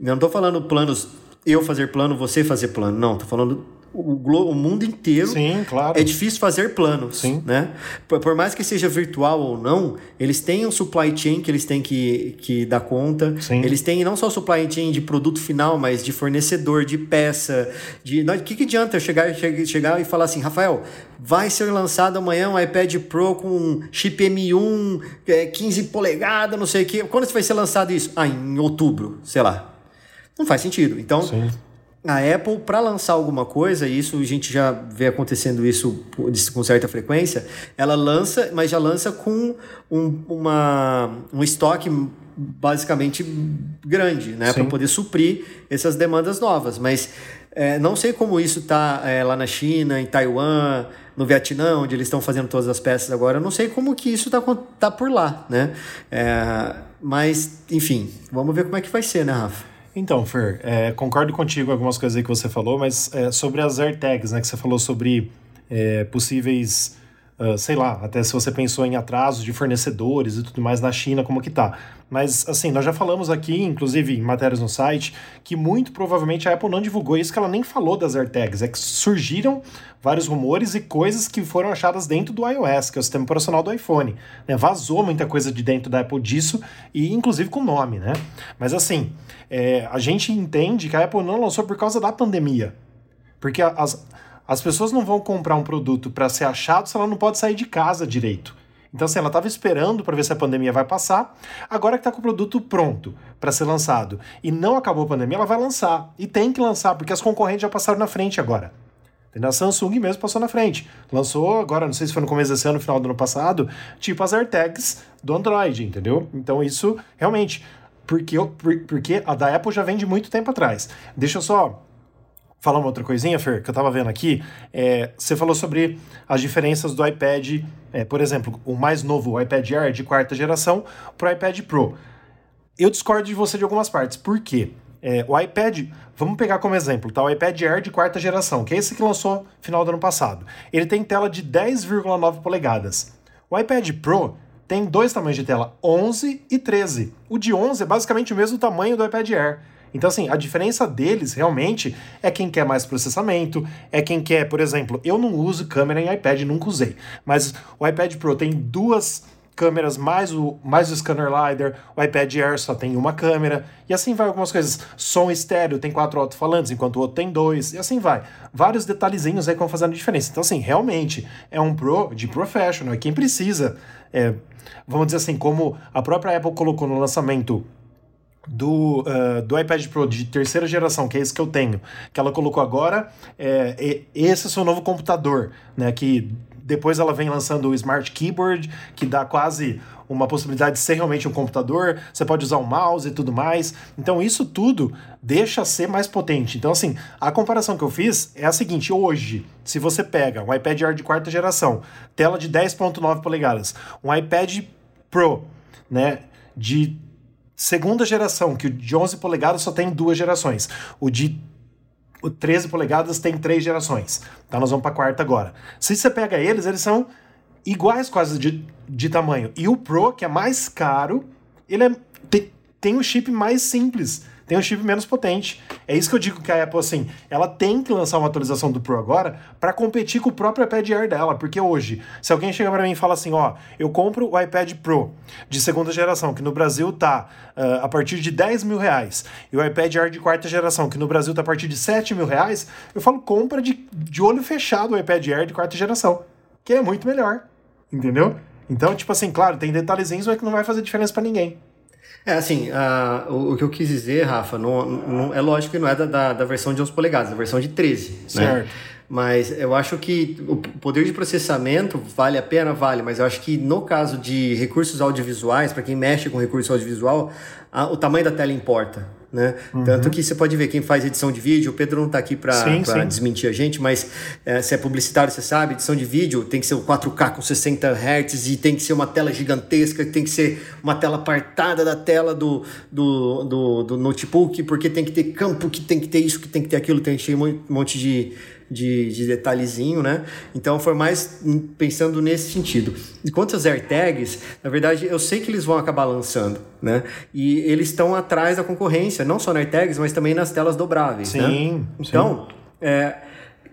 Eu não estou falando planos eu fazer plano, você fazer plano. Não, tô falando o, o mundo inteiro. Sim, claro. É difícil fazer planos, Sim. né? Por, por, mais que seja virtual ou não, eles têm um supply chain que eles têm que, que dar conta. Sim. Eles têm não só supply chain de produto final, mas de fornecedor, de peça, de... O que, que adianta eu chegar, chegar e falar assim, Rafael, vai ser lançado amanhã um iPad Pro com chip M1, 15 polegadas, não sei o quê. Quando vai ser lançado isso? Ah, em outubro, sei lá. Não faz sentido. Então, Sim. a Apple, para lançar alguma coisa, e isso a gente já vê acontecendo isso com certa frequência, ela lança, mas já lança com um, uma, um estoque basicamente grande, né? Para poder suprir essas demandas novas. Mas é, não sei como isso está é, lá na China, em Taiwan, no Vietnã, onde eles estão fazendo todas as peças agora. Eu não sei como que isso está tá por lá, né? É, mas, enfim, vamos ver como é que vai ser, né, Rafa? Então, Fer, é, concordo contigo algumas coisas aí que você falou, mas é, sobre as AirTags, né, que você falou sobre é, possíveis, uh, sei lá, até se você pensou em atrasos de fornecedores e tudo mais na China, como que tá. Mas, assim, nós já falamos aqui, inclusive em matérias no site, que muito provavelmente a Apple não divulgou isso, que ela nem falou das AirTags, é que surgiram vários rumores e coisas que foram achadas dentro do iOS, que é o sistema operacional do iPhone. Né? Vazou muita coisa de dentro da Apple disso, e inclusive com nome, né? Mas, assim é, a gente entende que a Apple não lançou por causa da pandemia. Porque as, as pessoas não vão comprar um produto para ser achado se ela não pode sair de casa direito. Então, assim, ela estava esperando para ver se a pandemia vai passar. Agora que está com o produto pronto para ser lançado e não acabou a pandemia, ela vai lançar. E tem que lançar, porque as concorrentes já passaram na frente agora. A Samsung mesmo passou na frente. Lançou agora, não sei se foi no começo desse ano, no final do ano passado, tipo as AirTags do Android, entendeu? Então isso realmente porque, porque a da Apple já vem de muito tempo atrás. Deixa eu só falar uma outra coisinha, Fer, que eu tava vendo aqui. É, você falou sobre as diferenças do iPad, é, por exemplo, o mais novo, o iPad Air de quarta geração, para o iPad Pro. Eu discordo de você de algumas partes. Por quê? É, o iPad, vamos pegar como exemplo, tá? O iPad Air de quarta geração, que é esse que lançou final do ano passado. Ele tem tela de 10,9 polegadas. O iPad Pro tem dois tamanhos de tela, 11 e 13. O de 11 é basicamente o mesmo tamanho do iPad Air. Então, assim, a diferença deles realmente é quem quer mais processamento, é quem quer, por exemplo, eu não uso câmera em iPad, nunca usei, mas o iPad Pro tem duas câmeras mais o, mais o scanner LiDAR, o iPad Air só tem uma câmera, e assim vai algumas coisas. Som estéreo tem quatro alto-falantes, enquanto o outro tem dois, e assim vai. Vários detalhezinhos aí que vão fazendo diferença. Então, assim, realmente é um Pro de professional, é quem precisa. É, vamos dizer assim, como a própria Apple colocou no lançamento do, uh, do iPad Pro de terceira geração, que é esse que eu tenho, que ela colocou agora, é, esse é o seu novo computador, né? Que depois ela vem lançando o Smart Keyboard, que dá quase uma possibilidade de ser realmente um computador, você pode usar um mouse e tudo mais. Então isso tudo deixa ser mais potente. Então assim, a comparação que eu fiz é a seguinte, hoje, se você pega um iPad Air de quarta geração, tela de 10.9 polegadas, um iPad Pro, né, de segunda geração, que o de 11 polegadas só tem duas gerações. O de o 13 polegadas tem três gerações. Então nós vamos para a quarta agora. Se você pega eles, eles são iguais quase de, de tamanho. E o Pro, que é mais caro, ele é, tem, tem um chip mais simples tem um chip menos potente. É isso que eu digo que a Apple, assim, ela tem que lançar uma atualização do Pro agora para competir com o próprio iPad Air dela, porque hoje, se alguém chega para mim e fala assim, ó, eu compro o iPad Pro de segunda geração, que no Brasil tá uh, a partir de 10 mil reais, e o iPad Air de quarta geração, que no Brasil tá a partir de 7 mil reais, eu falo, compra de, de olho fechado o iPad Air de quarta geração, que é muito melhor, entendeu? Então, tipo assim, claro, tem detalhezinhos, mas que não vai fazer diferença para ninguém. É, assim, uh, o, o, que eu quis dizer, Rafa, não, não, é lógico que não é da, da, da versão de 11 polegadas, da versão de 13, né? certo. né? Mas eu acho que o poder de processamento vale a pena, vale, mas eu acho que no caso de recursos audiovisuais, para quem mexe com recurso audiovisual, a, o tamanho da tela importa. Né? Uhum. Tanto que você pode ver quem faz edição de vídeo, o Pedro não está aqui para desmentir a gente, mas é, se é publicitário, você sabe, edição de vídeo tem que ser o 4K com 60 Hz e tem que ser uma tela gigantesca, tem que ser uma tela apartada da tela do, do, do, do notebook, porque tem que ter campo, que tem que ter isso, que tem que ter aquilo, tem que ter um monte de de, de detalhezinho, né? Então foi mais pensando nesse sentido. E quanto às AirTags, na verdade eu sei que eles vão acabar lançando, né? E eles estão atrás da concorrência, não só na AirTags, mas também nas telas dobráveis, sim, né? Então, sim. É,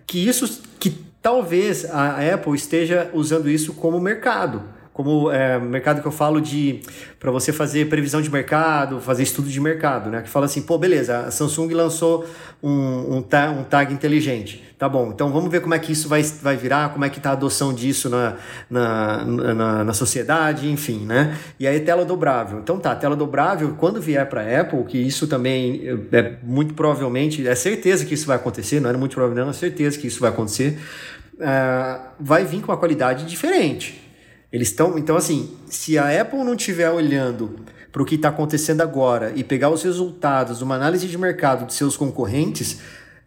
que isso, que talvez a Apple esteja usando isso como mercado, como é, mercado que eu falo de para você fazer previsão de mercado, fazer estudo de mercado, né? Que fala assim, pô, beleza, a Samsung lançou um, um, tag, um tag inteligente. Tá bom, então vamos ver como é que isso vai, vai virar, como é que tá a adoção disso na, na, na, na sociedade, enfim, né? E aí tela dobrável. Então tá, tela dobrável, quando vier para Apple, que isso também é muito provavelmente, é certeza que isso vai acontecer, não era muito provável, não, é certeza que isso vai acontecer, uh, vai vir com uma qualidade diferente eles estão. Então, assim, se a Apple não estiver olhando para o que está acontecendo agora e pegar os resultados, uma análise de mercado de seus concorrentes,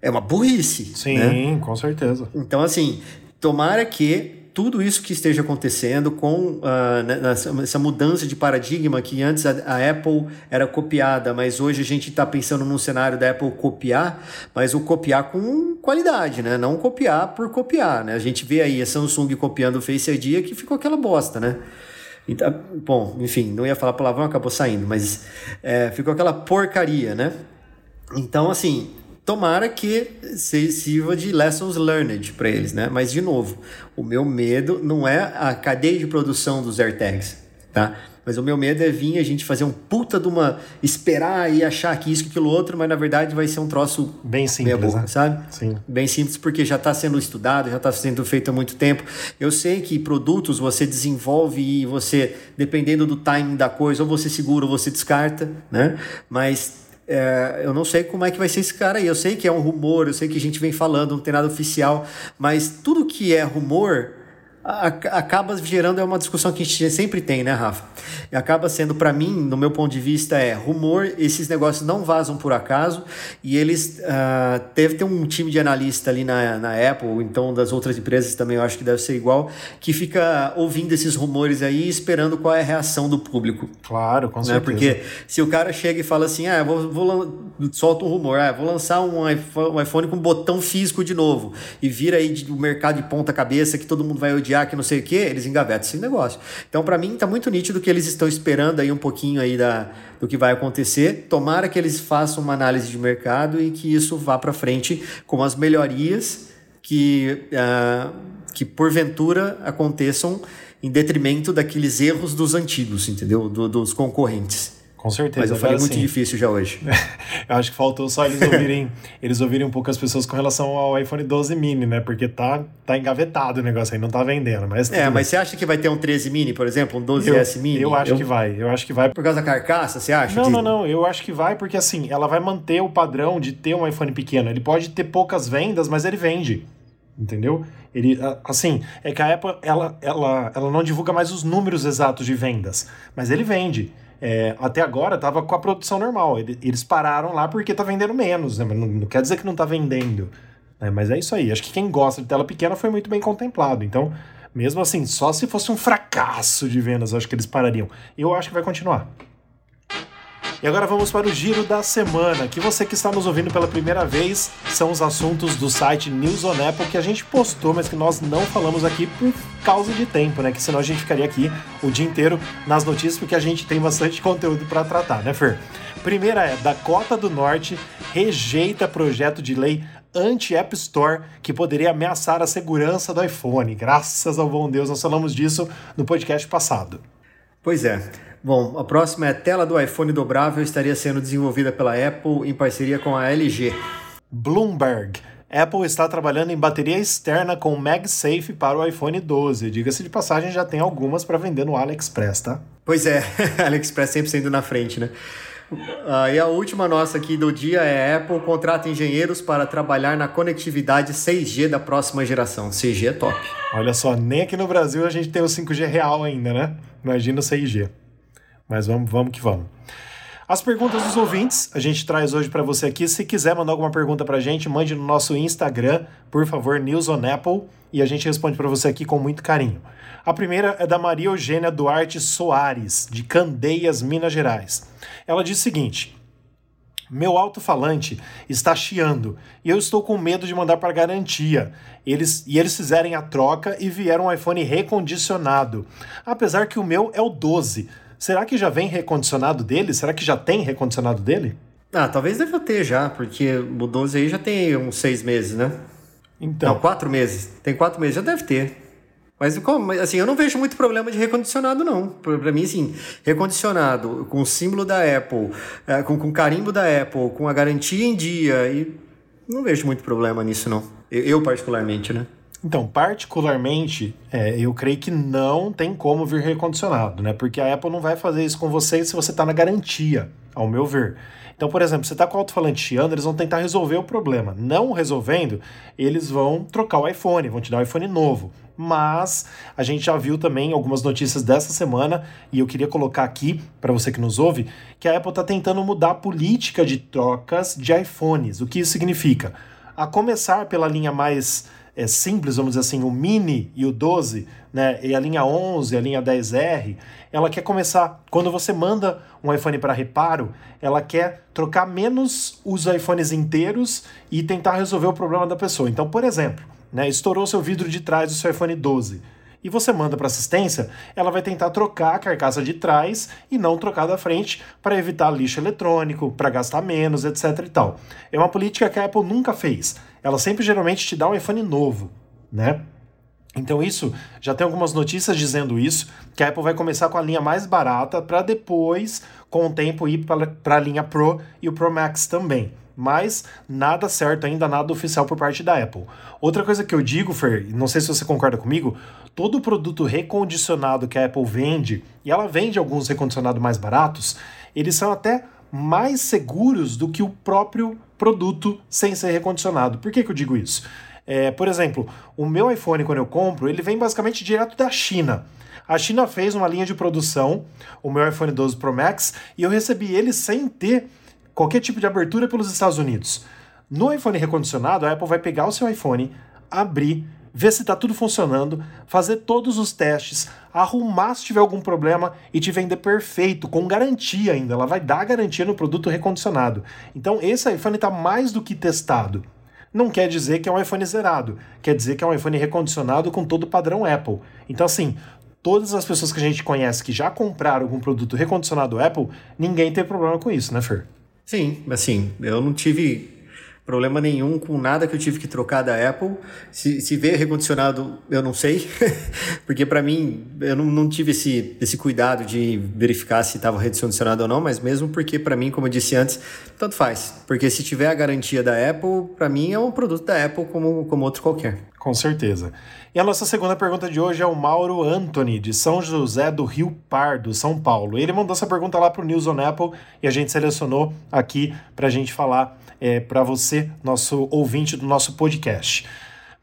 é uma burrice. Sim, né? com certeza. Então, assim, tomara que tudo isso que esteja acontecendo com uh, essa mudança de paradigma que antes a, a Apple era copiada, mas hoje a gente está pensando num cenário da Apple copiar, mas o copiar com qualidade, né? Não copiar por copiar, né? A gente vê aí a Samsung copiando o Face ID que ficou aquela bosta, né? Então, bom, enfim, não ia falar palavrão, acabou saindo, mas é, ficou aquela porcaria, né? Então, assim, tomara que sirva de lessons learned para eles, né? Mas de novo, o meu medo não é a cadeia de produção dos AirTags, tá? Mas o meu medo é vir a gente fazer um puta de uma esperar e achar que isso que aquilo outro, mas na verdade vai ser um troço bem simples, boca, né? sabe? Sim. Bem simples porque já está sendo estudado, já está sendo feito há muito tempo. Eu sei que produtos você desenvolve e você, dependendo do timing da coisa, ou você segura ou você descarta, né? Mas é, eu não sei como é que vai ser esse cara aí. Eu sei que é um rumor, eu sei que a gente vem falando, não tem nada oficial, mas tudo que é rumor acaba gerando é uma discussão que a gente sempre tem, né, Rafa? E acaba sendo, para mim, no meu ponto de vista, é rumor, esses negócios não vazam por acaso, e eles uh, deve ter um time de analista ali na, na Apple, ou então das outras empresas também, eu acho que deve ser igual, que fica ouvindo esses rumores aí esperando qual é a reação do público. Claro, com né? certeza. Porque se o cara chega e fala assim, ah, vou, vou solta um rumor, ah, vou lançar um iPhone, um iPhone com botão físico de novo, e vira aí o mercado de ponta cabeça que todo mundo vai odiar que não sei o que, eles engavetam esse negócio. Então, para mim, tá muito nítido que eles estão esperando aí um pouquinho aí da, do que vai acontecer. Tomara que eles façam uma análise de mercado e que isso vá para frente com as melhorias que, uh, que porventura aconteçam em detrimento daqueles erros dos antigos, entendeu? Do, dos concorrentes. Com certeza. Mas eu falei muito assim, difícil já hoje. eu acho que faltou só eles ouvirem, eles ouvirem um pouco as pessoas com relação ao iPhone 12 mini, né? Porque tá, tá engavetado o negócio aí, não tá vendendo. Mas é, mas você acha que vai ter um 13 mini, por exemplo, um 12S eu, mini? Eu acho eu... que vai. Eu acho que vai. Por causa da carcaça, você acha? Não, que... não, não. Eu acho que vai porque assim, ela vai manter o padrão de ter um iPhone pequeno. Ele pode ter poucas vendas, mas ele vende. Entendeu? Ele, assim, é que a Apple ela, ela, ela não divulga mais os números exatos de vendas, mas ele vende. É, até agora estava com a produção normal. Eles pararam lá porque está vendendo menos, né? Não, não, quer dizer que não está vendendo. Né? Mas é isso aí. Acho que quem gosta de tela pequena foi muito bem contemplado. Então, mesmo assim, só se fosse um fracasso de vendas, acho que eles parariam. Eu acho que vai continuar. E agora vamos para o giro da semana, que você que está nos ouvindo pela primeira vez são os assuntos do site News on Apple que a gente postou, mas que nós não falamos aqui por causa de tempo, né? Que senão a gente ficaria aqui o dia inteiro nas notícias, porque a gente tem bastante conteúdo para tratar, né, Fer? Primeira é: Dakota do Norte rejeita projeto de lei anti-App Store que poderia ameaçar a segurança do iPhone. Graças ao bom Deus, nós falamos disso no podcast passado. Pois é. Bom, a próxima é a tela do iPhone dobrável estaria sendo desenvolvida pela Apple em parceria com a LG. Bloomberg. Apple está trabalhando em bateria externa com MagSafe para o iPhone 12. Diga-se de passagem, já tem algumas para vender no AliExpress, tá? Pois é, AliExpress sempre sendo na frente, né? Uh, e a última nossa aqui do dia é Apple contrata engenheiros para trabalhar na conectividade 6G da próxima geração. 6G é top. Olha só, nem aqui no Brasil a gente tem o 5G real ainda, né? Imagina o 6G. Mas vamos, vamos que vamos. As perguntas dos ouvintes a gente traz hoje para você aqui. Se quiser mandar alguma pergunta para a gente, mande no nosso Instagram, por favor, News on Apple, e a gente responde para você aqui com muito carinho. A primeira é da Maria Eugênia Duarte Soares, de Candeias, Minas Gerais. Ela diz o seguinte: meu alto-falante está chiando e eu estou com medo de mandar para garantia. Eles, e eles fizerem a troca e vieram um iPhone recondicionado. Apesar que o meu é o 12. Será que já vem recondicionado dele? Será que já tem recondicionado dele? Ah, talvez deva ter já, porque o 12 aí já tem uns seis meses, né? Então. Não, quatro meses. Tem quatro meses, já deve ter. Mas assim, eu não vejo muito problema de recondicionado, não. Para mim, assim, recondicionado, com o símbolo da Apple, é, com, com o carimbo da Apple, com a garantia em dia, e não vejo muito problema nisso, não. Eu, eu particularmente, né? Então, particularmente, é, eu creio que não tem como vir recondicionado, né? Porque a Apple não vai fazer isso com você se você está na garantia, ao meu ver. Então, por exemplo, você está com o alto-falante chiando, eles vão tentar resolver o problema. Não resolvendo, eles vão trocar o iPhone, vão te dar um iPhone novo. Mas a gente já viu também algumas notícias dessa semana, e eu queria colocar aqui, para você que nos ouve, que a Apple está tentando mudar a política de trocas de iPhones. O que isso significa? A começar pela linha mais é, simples, vamos dizer assim, o Mini e o 12, né, e a linha 11, a linha 10R, ela quer começar, quando você manda um iPhone para reparo, ela quer trocar menos os iPhones inteiros e tentar resolver o problema da pessoa. Então, por exemplo, né, estourou seu vidro de trás do seu iPhone 12 e você manda para assistência, ela vai tentar trocar a carcaça de trás e não trocar da frente para evitar lixo eletrônico, para gastar menos, etc e tal. É uma política que a Apple nunca fez. Ela sempre geralmente te dá um iPhone novo, né? Então isso já tem algumas notícias dizendo isso, que a Apple vai começar com a linha mais barata para depois, com o tempo, ir para a linha Pro e o Pro Max também mas nada certo ainda, nada oficial por parte da Apple. Outra coisa que eu digo, Fer, não sei se você concorda comigo, todo produto recondicionado que a Apple vende, e ela vende alguns recondicionados mais baratos, eles são até mais seguros do que o próprio produto sem ser recondicionado. Por que, que eu digo isso? É, por exemplo, o meu iPhone, quando eu compro, ele vem basicamente direto da China. A China fez uma linha de produção, o meu iPhone 12 Pro Max, e eu recebi ele sem ter qualquer tipo de abertura pelos Estados Unidos. No iPhone recondicionado, a Apple vai pegar o seu iPhone, abrir, ver se está tudo funcionando, fazer todos os testes, arrumar se tiver algum problema e te vender perfeito, com garantia ainda. Ela vai dar garantia no produto recondicionado. Então, esse iPhone está mais do que testado. Não quer dizer que é um iPhone zerado, quer dizer que é um iPhone recondicionado com todo o padrão Apple. Então, assim, todas as pessoas que a gente conhece que já compraram algum produto recondicionado Apple, ninguém tem problema com isso, né, Fer? Sim, assim, eu não tive problema nenhum com nada que eu tive que trocar da Apple. Se, se veio recondicionado, eu não sei, porque para mim eu não, não, tive esse, esse cuidado de verificar se estava recondicionado ou não, mas mesmo porque para mim, como eu disse antes, tanto faz. Porque se tiver a garantia da Apple, para mim é um produto da Apple como, como outro qualquer. Com certeza. E a nossa segunda pergunta de hoje é o Mauro Anthony, de São José do Rio Pardo, São Paulo. Ele mandou essa pergunta lá para o News on Apple e a gente selecionou aqui para a gente falar é, para você, nosso ouvinte do nosso podcast.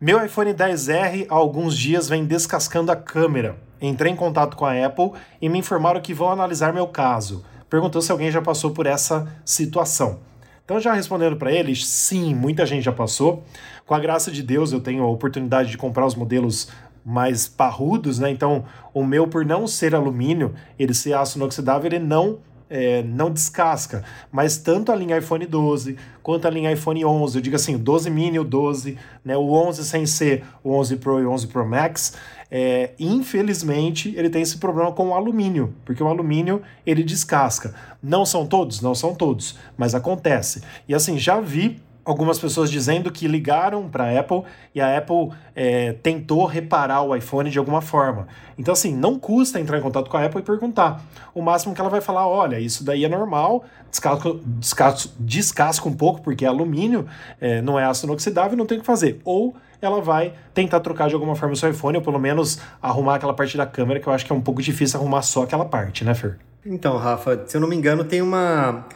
Meu iPhone 10R há alguns dias vem descascando a câmera. Entrei em contato com a Apple e me informaram que vão analisar meu caso. Perguntou se alguém já passou por essa situação. Então, já respondendo para eles, sim, muita gente já passou. Com a graça de Deus, eu tenho a oportunidade de comprar os modelos mais parrudos, né? Então, o meu, por não ser alumínio, ele ser aço inoxidável, ele não é, não descasca, mas tanto a linha iPhone 12 quanto a linha iPhone 11, eu digo assim, o 12 mini, o 12, né, o 11 sem ser o 11 Pro e o 11 Pro Max, é, infelizmente ele tem esse problema com o alumínio, porque o alumínio ele descasca. Não são todos? Não são todos, mas acontece. E assim, já vi algumas pessoas dizendo que ligaram para a Apple e a Apple é, tentou reparar o iPhone de alguma forma. Então, assim, não custa entrar em contato com a Apple e perguntar. O máximo que ela vai falar: olha, isso daí é normal, descasca, descasca, descasca um pouco, porque é alumínio, é, não é aço inoxidável, não tem o que fazer. Ou ela vai tentar trocar de alguma forma o seu iPhone, ou pelo menos arrumar aquela parte da câmera, que eu acho que é um pouco difícil arrumar só aquela parte, né, Fer? Então, Rafa, se eu não me engano, tem uma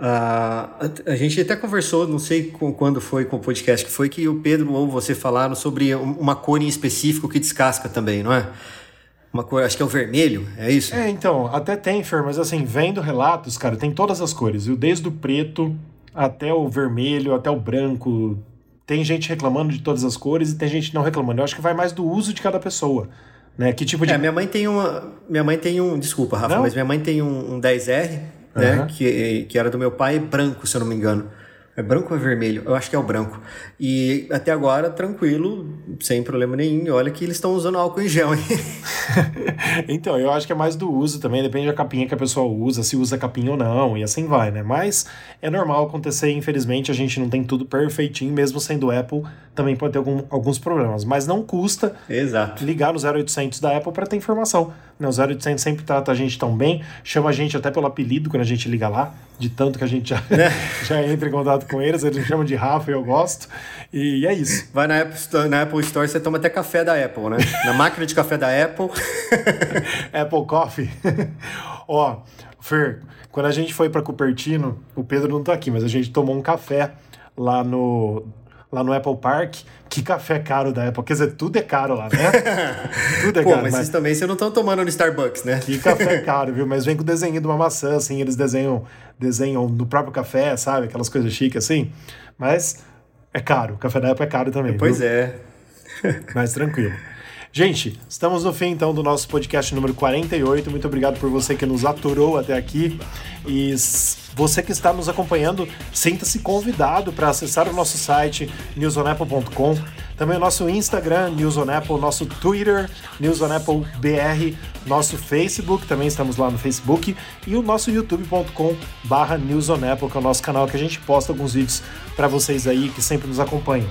Uh, a, gente até conversou, não sei com, quando foi com o podcast que foi, que o Pedro ou você falaram sobre uma cor em específico que descasca também, não é? Uma cor, acho que é o vermelho, é isso? É, então, até tem, Fer, mas assim, vendo relatos, cara, tem todas as cores, viu? Desde o preto até o vermelho, até o branco. Tem gente reclamando de todas as cores e tem gente não reclamando. Eu acho que vai mais do uso de cada pessoa. Né? Que tipo de. É, minha mãe tem uma. Minha mãe tem um. Desculpa, Rafa, não? mas minha mãe tem um, um 10R né? Uhum. Que, que era do meu pai, branco, se eu não me engano. É branco ou é vermelho? Eu acho que é o branco. E até agora, tranquilo, sem problema nenhum. Olha que eles estão usando álcool em gel, hein? então, eu acho que é mais do uso também, depende da capinha que a pessoa usa, se usa capinha ou não, e assim vai, né? Mas é normal acontecer, infelizmente, a gente não tem tudo perfeitinho, mesmo sendo Apple, também pode ter algum, alguns problemas. Mas não custa Exato. ligar no 0800 da Apple para ter informação. Né? O 0800 sempre trata a gente tão bem, chama a gente até pelo apelido quando a gente liga lá, de tanto que a gente já, é. já entra em contato com eles, eles me chamam de Rafa e eu gosto. E é isso. Vai na Apple, Store, na Apple Store, você toma até café da Apple, né? Na máquina de café da Apple. Apple Coffee. Ó, Fer, quando a gente foi para Cupertino, o Pedro não tá aqui, mas a gente tomou um café lá no lá no Apple Park. Que café caro da Apple. Quer dizer, tudo é caro lá, né? tudo é Pô, caro. Mas, mas isso também vocês não estão tomando no Starbucks, né? Que café caro, viu? Mas vem com o desenho de uma maçã, assim, eles desenham, desenham no próprio café, sabe? Aquelas coisas chiques assim. Mas é caro. O café da Apple é caro também. Pois viu? é. Mas tranquilo. Gente, estamos no fim então do nosso podcast número 48. Muito obrigado por você que nos aturou até aqui. E você que está nos acompanhando, sinta-se convidado para acessar o nosso site newsonapple.com, também o nosso Instagram, News nosso Twitter, News on Apple BR, nosso Facebook, também estamos lá no Facebook, e o nosso youtube.com barra que é o nosso canal que a gente posta alguns vídeos para vocês aí que sempre nos acompanham.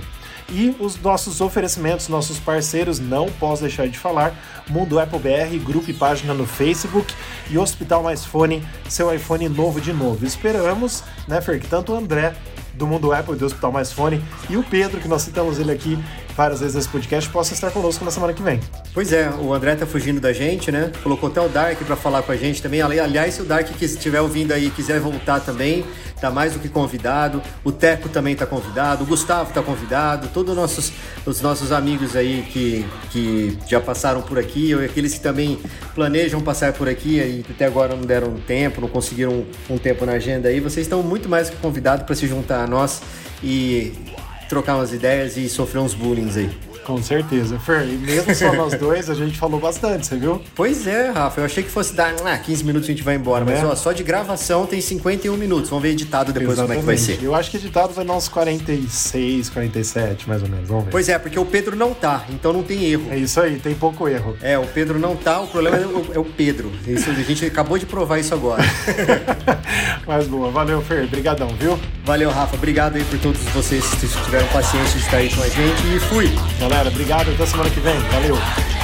E os nossos oferecimentos, nossos parceiros, não posso deixar de falar. Mundo Apple BR, grupo e página no Facebook e Hospital Mais Fone, seu iPhone novo de novo. Esperamos, né, Fer, que tanto o André do Mundo Apple e do Hospital Mais Fone e o Pedro, que nós citamos ele aqui várias vezes nesse podcast, possa estar conosco na semana que vem. Pois é, o André tá fugindo da gente, né? Colocou até o Dark para falar com a gente também. Aliás, se o Dark que estiver ouvindo aí quiser voltar também, tá mais do que convidado. O Teco também tá convidado, o Gustavo tá convidado, todos os nossos, os nossos amigos aí que, que já passaram por aqui, ou aqueles que também planejam passar por aqui e até agora não deram tempo, não conseguiram um, um tempo na agenda aí, vocês estão muito mais que convidados para se juntar a nós e trocar umas ideias e sofrer uns bullying aí. Com certeza. Fer, e mesmo só nós dois, a gente falou bastante, você viu? Pois é, Rafa. Eu achei que fosse dar ah, 15 minutos e a gente vai embora. Mas, é? ó, só de gravação tem 51 minutos. Vamos ver editado depois Exatamente. como é que vai ser. Eu acho que editado vai dar uns 46, 47, mais ou menos. Vamos ver. Pois é, porque o Pedro não tá, então não tem erro. É isso aí, tem pouco erro. É, o Pedro não tá, o problema é o, é o Pedro. Isso, a gente acabou de provar isso agora. Mas boa, valeu, Fer. Obrigadão, viu? Valeu, Rafa. Obrigado aí por todos vocês que tiveram paciência de estar aí com a gente e fui. Galera, obrigado. Até semana que vem. Valeu.